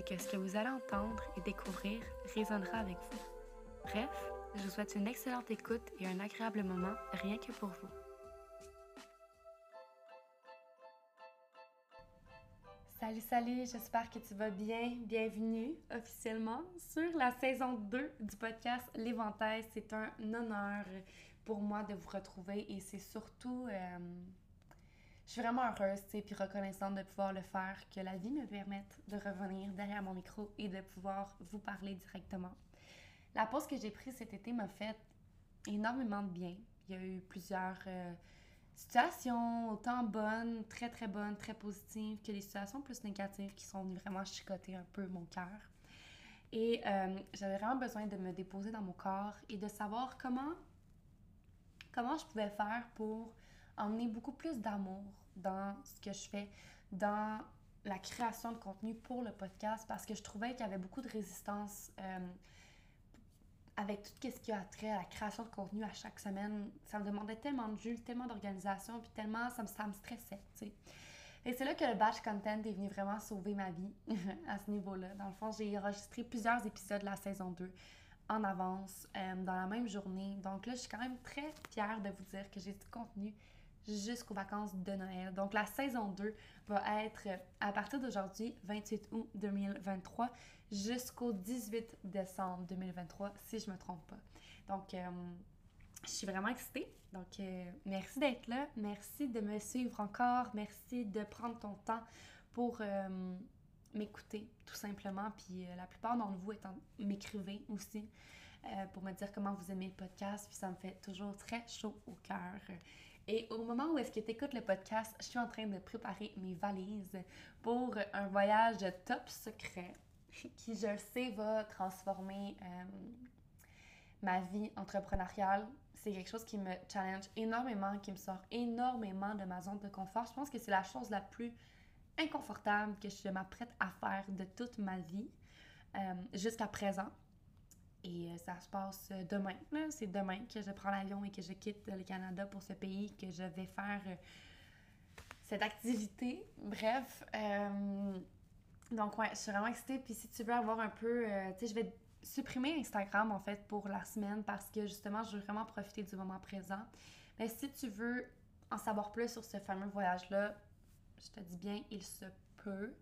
c'est que ce que vous allez entendre et découvrir résonnera avec vous. Bref, je vous souhaite une excellente écoute et un agréable moment rien que pour vous. Salut, salut, j'espère que tu vas bien. Bienvenue officiellement sur la saison 2 du podcast L'Éventail. C'est un honneur pour moi de vous retrouver et c'est surtout euh, je suis vraiment heureuse, et reconnaissante de pouvoir le faire, que la vie me permette de revenir derrière mon micro et de pouvoir vous parler directement. La pause que j'ai prise cet été m'a fait énormément de bien. Il y a eu plusieurs euh, situations, autant bonnes, très très bonnes, très positives, que des situations plus négatives qui sont venues vraiment chicoter un peu mon cœur. Et euh, j'avais vraiment besoin de me déposer dans mon corps et de savoir comment, comment je pouvais faire pour emmener beaucoup plus d'amour dans ce que je fais, dans la création de contenu pour le podcast parce que je trouvais qu'il y avait beaucoup de résistance euh, avec tout ce qui a trait à la création de contenu à chaque semaine. Ça me demandait tellement de jus, tellement d'organisation, puis tellement ça me, ça me stressait, tu sais. Et c'est là que le batch content est venu vraiment sauver ma vie à ce niveau-là. Dans le fond, j'ai enregistré plusieurs épisodes de la saison 2 en avance, euh, dans la même journée. Donc là, je suis quand même très fière de vous dire que j'ai du contenu jusqu'aux vacances de Noël. Donc la saison 2 va être à partir d'aujourd'hui, 28 août 2023, jusqu'au 18 décembre 2023, si je me trompe pas. Donc euh, je suis vraiment excitée. Donc euh, merci d'être là, merci de me suivre encore, merci de prendre ton temps pour euh, m'écouter tout simplement. Puis la plupart d'entre vous étant m'écrivez aussi pour me dire comment vous aimez le podcast. Puis ça me fait toujours très chaud au cœur. Et au moment où est-ce que tu écoutes le podcast, je suis en train de préparer mes valises pour un voyage top secret qui, je le sais, va transformer euh, ma vie entrepreneuriale. C'est quelque chose qui me challenge énormément, qui me sort énormément de ma zone de confort. Je pense que c'est la chose la plus inconfortable que je m'apprête à faire de toute ma vie euh, jusqu'à présent. Et euh, ça se passe euh, demain. C'est demain que je prends l'avion et que je quitte le Canada pour ce pays, que je vais faire euh, cette activité. Bref. donc, ouais, je suis vraiment excitée. Puis si tu veux avoir un peu. tu sais, je vais supprimer Instagram en fait pour la semaine parce que justement, je veux vraiment profiter du moment présent. Mais si tu veux en savoir plus sur ce fameux voyage-là, je te dis bien, il se peut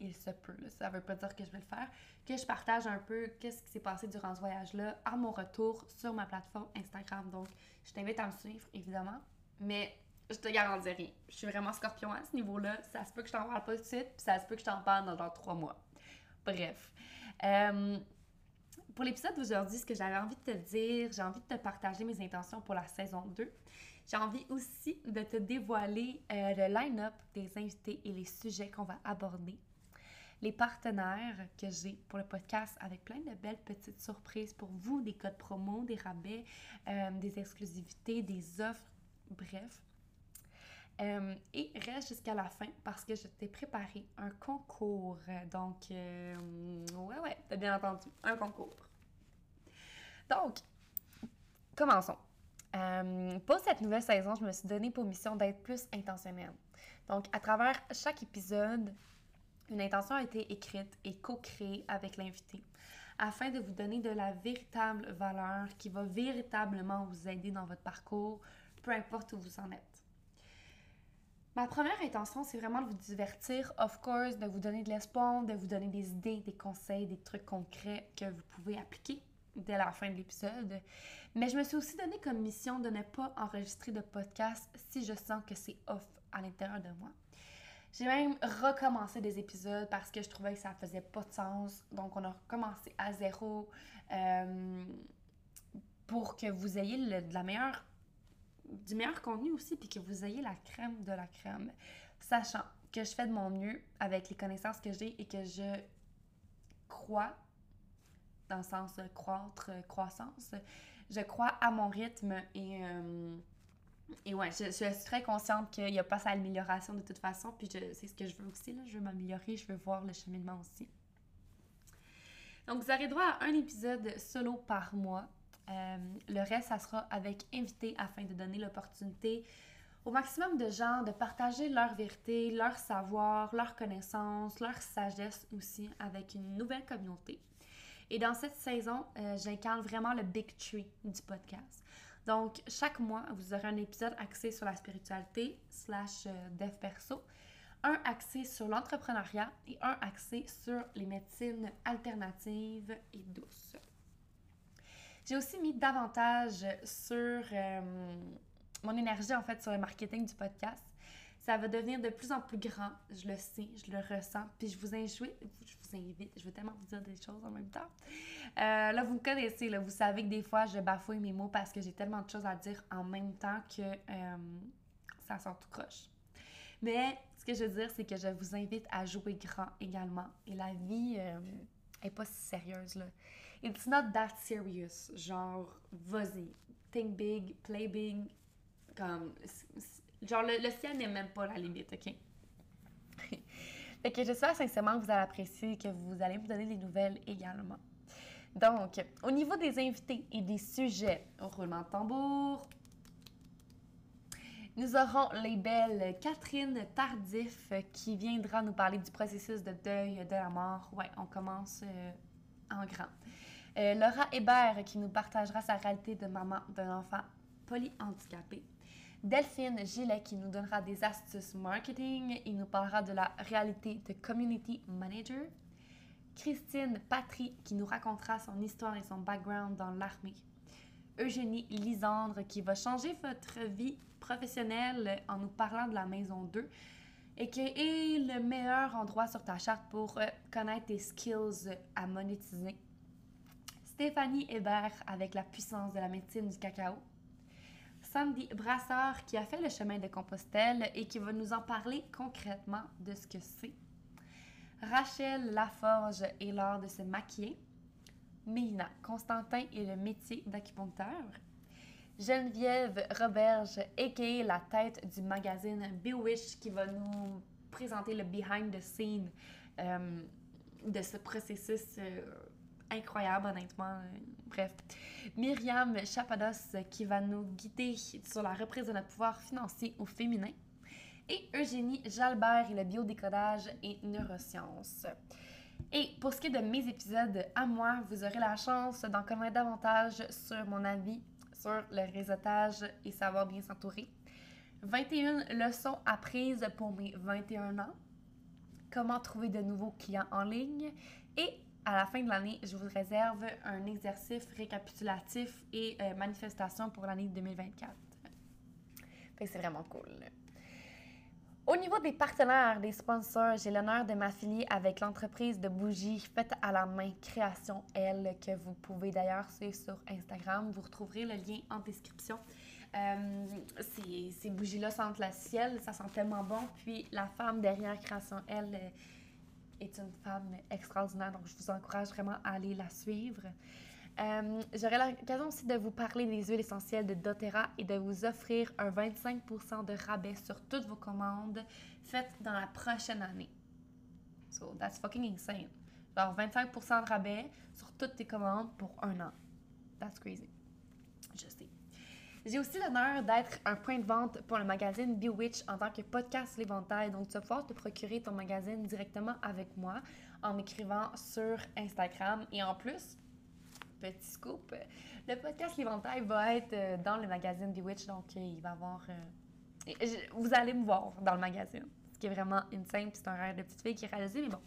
il se peut, là, ça veut pas dire que je vais le faire, que je partage un peu qu'est-ce qui s'est passé durant ce voyage-là à mon retour sur ma plateforme Instagram. Donc, je t'invite à me suivre, évidemment, mais je te garantis rien. Je suis vraiment scorpion à ce niveau-là. Ça se peut que je t'en parle pas tout de suite, puis ça se peut que je t'en parle dans genre trois mois. Bref. Euh, pour l'épisode d'aujourd'hui, ce que j'avais envie de te dire, j'ai envie de te partager mes intentions pour la saison 2. J'ai envie aussi de te dévoiler euh, le line-up des invités et les sujets qu'on va aborder. Les partenaires que j'ai pour le podcast avec plein de belles petites surprises pour vous, des codes promo, des rabais, euh, des exclusivités, des offres, bref. Euh, et reste jusqu'à la fin parce que je t'ai préparé un concours. Donc, ouais, ouais, t'as bien entendu, un concours. Donc, commençons. Euh, pour cette nouvelle saison, je me suis donné pour mission d'être plus intentionnelle. Donc, à travers chaque épisode, une intention a été écrite et co-créée avec l'invité afin de vous donner de la véritable valeur qui va véritablement vous aider dans votre parcours, peu importe où vous en êtes. Ma première intention, c'est vraiment de vous divertir, of course, de vous donner de l'espoir, de vous donner des idées, des conseils, des trucs concrets que vous pouvez appliquer dès la fin de l'épisode. Mais je me suis aussi donné comme mission de ne pas enregistrer de podcast si je sens que c'est off à l'intérieur de moi. J'ai même recommencé des épisodes parce que je trouvais que ça faisait pas de sens. Donc, on a recommencé à zéro euh, pour que vous ayez de la meilleure du meilleur contenu aussi, puis que vous ayez la crème de la crème. Sachant que je fais de mon mieux avec les connaissances que j'ai et que je crois, dans le sens de croître, croissance, je crois à mon rythme et, euh, et ouais, je, suis très consciente qu'il n'y a pas sa amélioration de toute façon, puis c'est ce que je veux aussi, là, je veux m'améliorer, je veux voir le cheminement aussi. Donc, vous aurez droit à un épisode solo par mois. Euh, le reste, ça sera avec invité afin de donner l'opportunité au maximum de gens de partager leur vérité, leur savoir, leur connaissance, leur sagesse aussi avec une nouvelle communauté. Et dans cette saison, euh, j'incarne vraiment le big tree du podcast. Donc, chaque mois, vous aurez un épisode axé sur la spiritualité slash euh, dev perso, un axé sur l'entrepreneuriat et un axé sur les médecines alternatives et douces. J'ai aussi mis davantage sur euh, mon énergie, en fait, sur le marketing du podcast. Ça va devenir de plus en plus grand, je le sais, je le ressens. Puis je vous invite, je vous invite, je veux tellement vous dire des choses en même temps. Euh, là, vous me connaissez, là, vous savez que des fois, je bafouille mes mots parce que j'ai tellement de choses à dire en même temps que euh, ça sort tout croche. Mais ce que je veux dire, c'est que je vous invite à jouer grand également. Et la vie euh, est pas si sérieuse, là. It's not that serious. Genre, vas-y. Think big, play big. Comme. Genre, le, ciel n'est même pas la limite, OK? fait que j'espère sincèrement que vous allez apprécier et que vous allez me donner des nouvelles également. Donc, au niveau des invités et des sujets, roulement de tambour, nous aurons les belles Catherine Tardif qui viendra nous parler du processus de deuil de la mort. Ouais, on commence euh, en grand. Euh, Laura Hébert qui nous partagera sa réalité de maman d'un enfant polyhandicapé. Delphine Gillet qui nous donnera des astuces marketing et nous parlera de la réalité de community manager. Christine Patry qui nous racontera son histoire et son background dans l'armée. Eugénie Lisandre qui va changer votre vie professionnelle en nous parlant de la maison 2 et qui est le meilleur endroit sur ta charte pour euh, connaître tes skills à monétiser. Stéphanie Hébert avec la puissance de la médecine du cacao. Sandy Brassard qui a fait le chemin de Compostelle et qui va nous en parler concrètement de ce que c'est. Rachel Laforge et l'art de se maquiller. Mélina Constantin et le métier d'acupuncteur. Geneviève Roberge, a.k.a. la tête du magazine Bewitch, qui va nous présenter le behind the scene euh, de ce processus euh, incroyable, honnêtement. Bref. Myriam Chapados qui va nous guider sur la reprise de notre pouvoir financier au féminin. Et Eugénie Jalbert et le biodécodage et neurosciences. Et pour ce qui est de mes épisodes à moi, vous aurez la chance d'en connaître davantage sur mon avis sur le réseautage et savoir bien s'entourer. 21 leçons apprises pour mes 21 ans. Comment trouver de nouveaux clients en ligne. Et à la fin de l'année, je vous réserve un exercice récapitulatif et euh, manifestation pour l'année 2024. c'est vraiment cool. Au niveau des partenaires, des sponsors, j'ai l'honneur de m'affilier avec l'entreprise de bougies faites à la main Création L, que vous pouvez d'ailleurs suivre sur Instagram. Vous retrouverez le lien en description. Euh, ces, bougies-là sentent le ciel, ça sent tellement bon. Puis la femme derrière Création L est une femme extraordinaire, donc je vous encourage vraiment à aller la suivre. Euh, J'aurai l'occasion aussi de vous parler des huiles essentielles de doTERRA et de vous offrir un 25% de rabais sur toutes vos commandes faites dans la prochaine année. So, that's fucking insane. Alors, 25% de rabais sur toutes tes commandes pour un an. That's crazy. Je sais. J'ai aussi l'honneur d'être un point de vente pour le magazine Bewitch en tant que podcast l'éventail. Donc, tu vas pouvoir te procurer ton magazine directement avec moi en m'écrivant sur Instagram. Et en plus, petit scoop, le podcast l'éventail va être euh, dans le magazine Bewitch. Donc, euh, il va avoir euh, vous allez me voir dans le magazine, ce qui est vraiment insane, c'est un rêve de petite fille qui est réalisé, mais bon,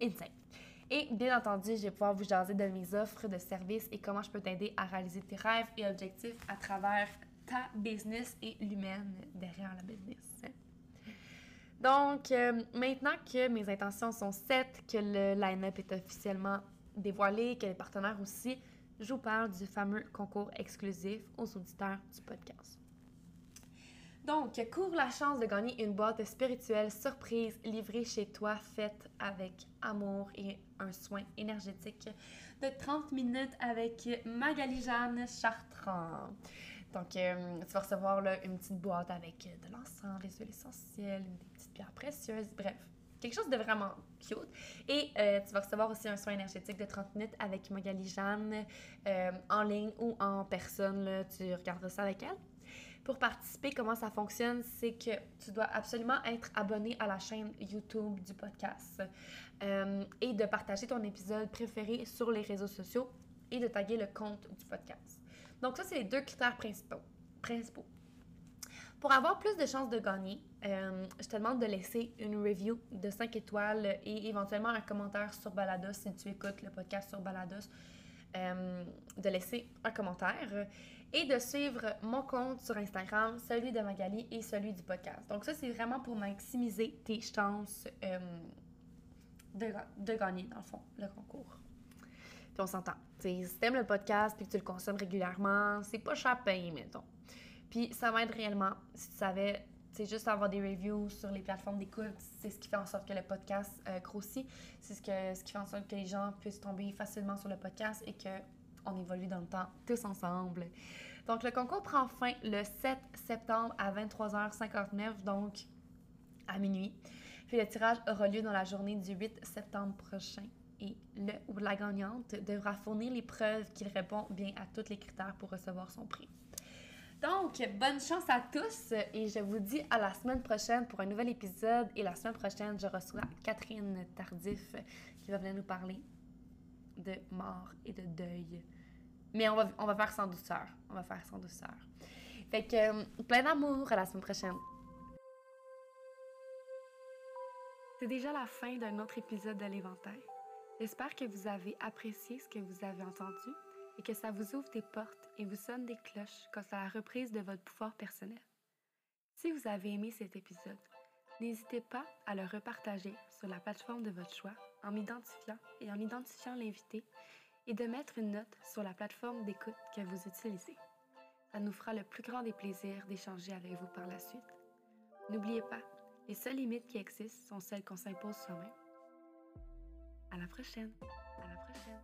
insane. Et bien entendu, je vais pouvoir vous jaser de mes offres de services et comment je peux t'aider à réaliser tes rêves et objectifs à travers ta business et l'humaine derrière la business. Donc, euh, maintenant que mes intentions sont sept, que le line-up est officiellement dévoilé, que les partenaires aussi, je vous parle du fameux concours exclusif aux auditeurs du podcast. Donc, cours la chance de gagner une boîte spirituelle surprise livrée chez toi, faite avec amour et un soin énergétique de 30 minutes avec Magali-Jeanne Chartrand. Donc, euh, tu vas recevoir là, une petite boîte avec de l'encens, des huiles essentielles, des petites pierres précieuses, bref, quelque chose de vraiment cute. Et euh, tu vas recevoir aussi un soin énergétique de 30 minutes avec Magali Jeanne euh, en ligne ou en personne. Là, tu regarderas ça avec elle. Pour participer, comment ça fonctionne, c'est que tu dois absolument être abonné à la chaîne YouTube du podcast et de partager ton épisode préféré sur les réseaux sociaux et de taguer le compte du podcast. Donc, ça, c'est les deux critères principaux. principaux. Pour avoir plus de chances de gagner, euh, je te demande de laisser une review de 5 étoiles et éventuellement un commentaire sur Balados si tu écoutes le podcast sur Balados. Euh, de laisser un commentaire et de suivre mon compte sur Instagram, celui de Magali et celui du podcast. Donc ça, c'est vraiment pour maximiser tes chances euh, de, de, gagner, dans le fond, le concours. Puis on s'entend. Si tu aimes le podcast puis que tu le consommes régulièrement, c'est pas cher payer, mettons. Puis ça m'aide réellement. Si tu savais, c'est juste avoir des reviews sur les plateformes d'écoute, c'est ce qui fait en sorte que le podcast euh, grossit. C'est ce, que, ce qui fait en sorte que les gens puissent tomber facilement sur le podcast et qu'on évolue dans le temps tous ensemble. Donc, le concours prend fin le 7 septembre à 23h59, donc à minuit. Puis le tirage aura lieu dans la journée du 8 septembre prochain et le ou la gagnante devra fournir les preuves qu'il répond bien à tous les critères pour recevoir son prix. Donc, bonne chance à tous et je vous dis à la semaine prochaine pour un nouvel épisode. Et la semaine prochaine, je reçois Catherine Tardif qui va venir nous parler de mort et de deuil. Mais on va, on va faire sans douceur. On va faire sans douceur. Fait que euh, plein d'amour à la semaine prochaine. C'est déjà la fin d'un autre épisode de l'Éventail. J'espère que vous avez apprécié ce que vous avez entendu et que ça vous ouvre des portes et vous sonne des cloches quant à la reprise de votre pouvoir personnel. Si vous avez aimé cet épisode, n'hésitez pas à le repartager sur la plateforme de votre choix en m'identifiant et en identifiant l'invité et de mettre une note sur la plateforme d'écoute que vous utilisez. Ça nous fera le plus grand des plaisirs d'échanger avec vous par la suite. N'oubliez pas, les seules limites qui existent sont celles qu'on s'impose soi-même. À la prochaine. À la prochaine.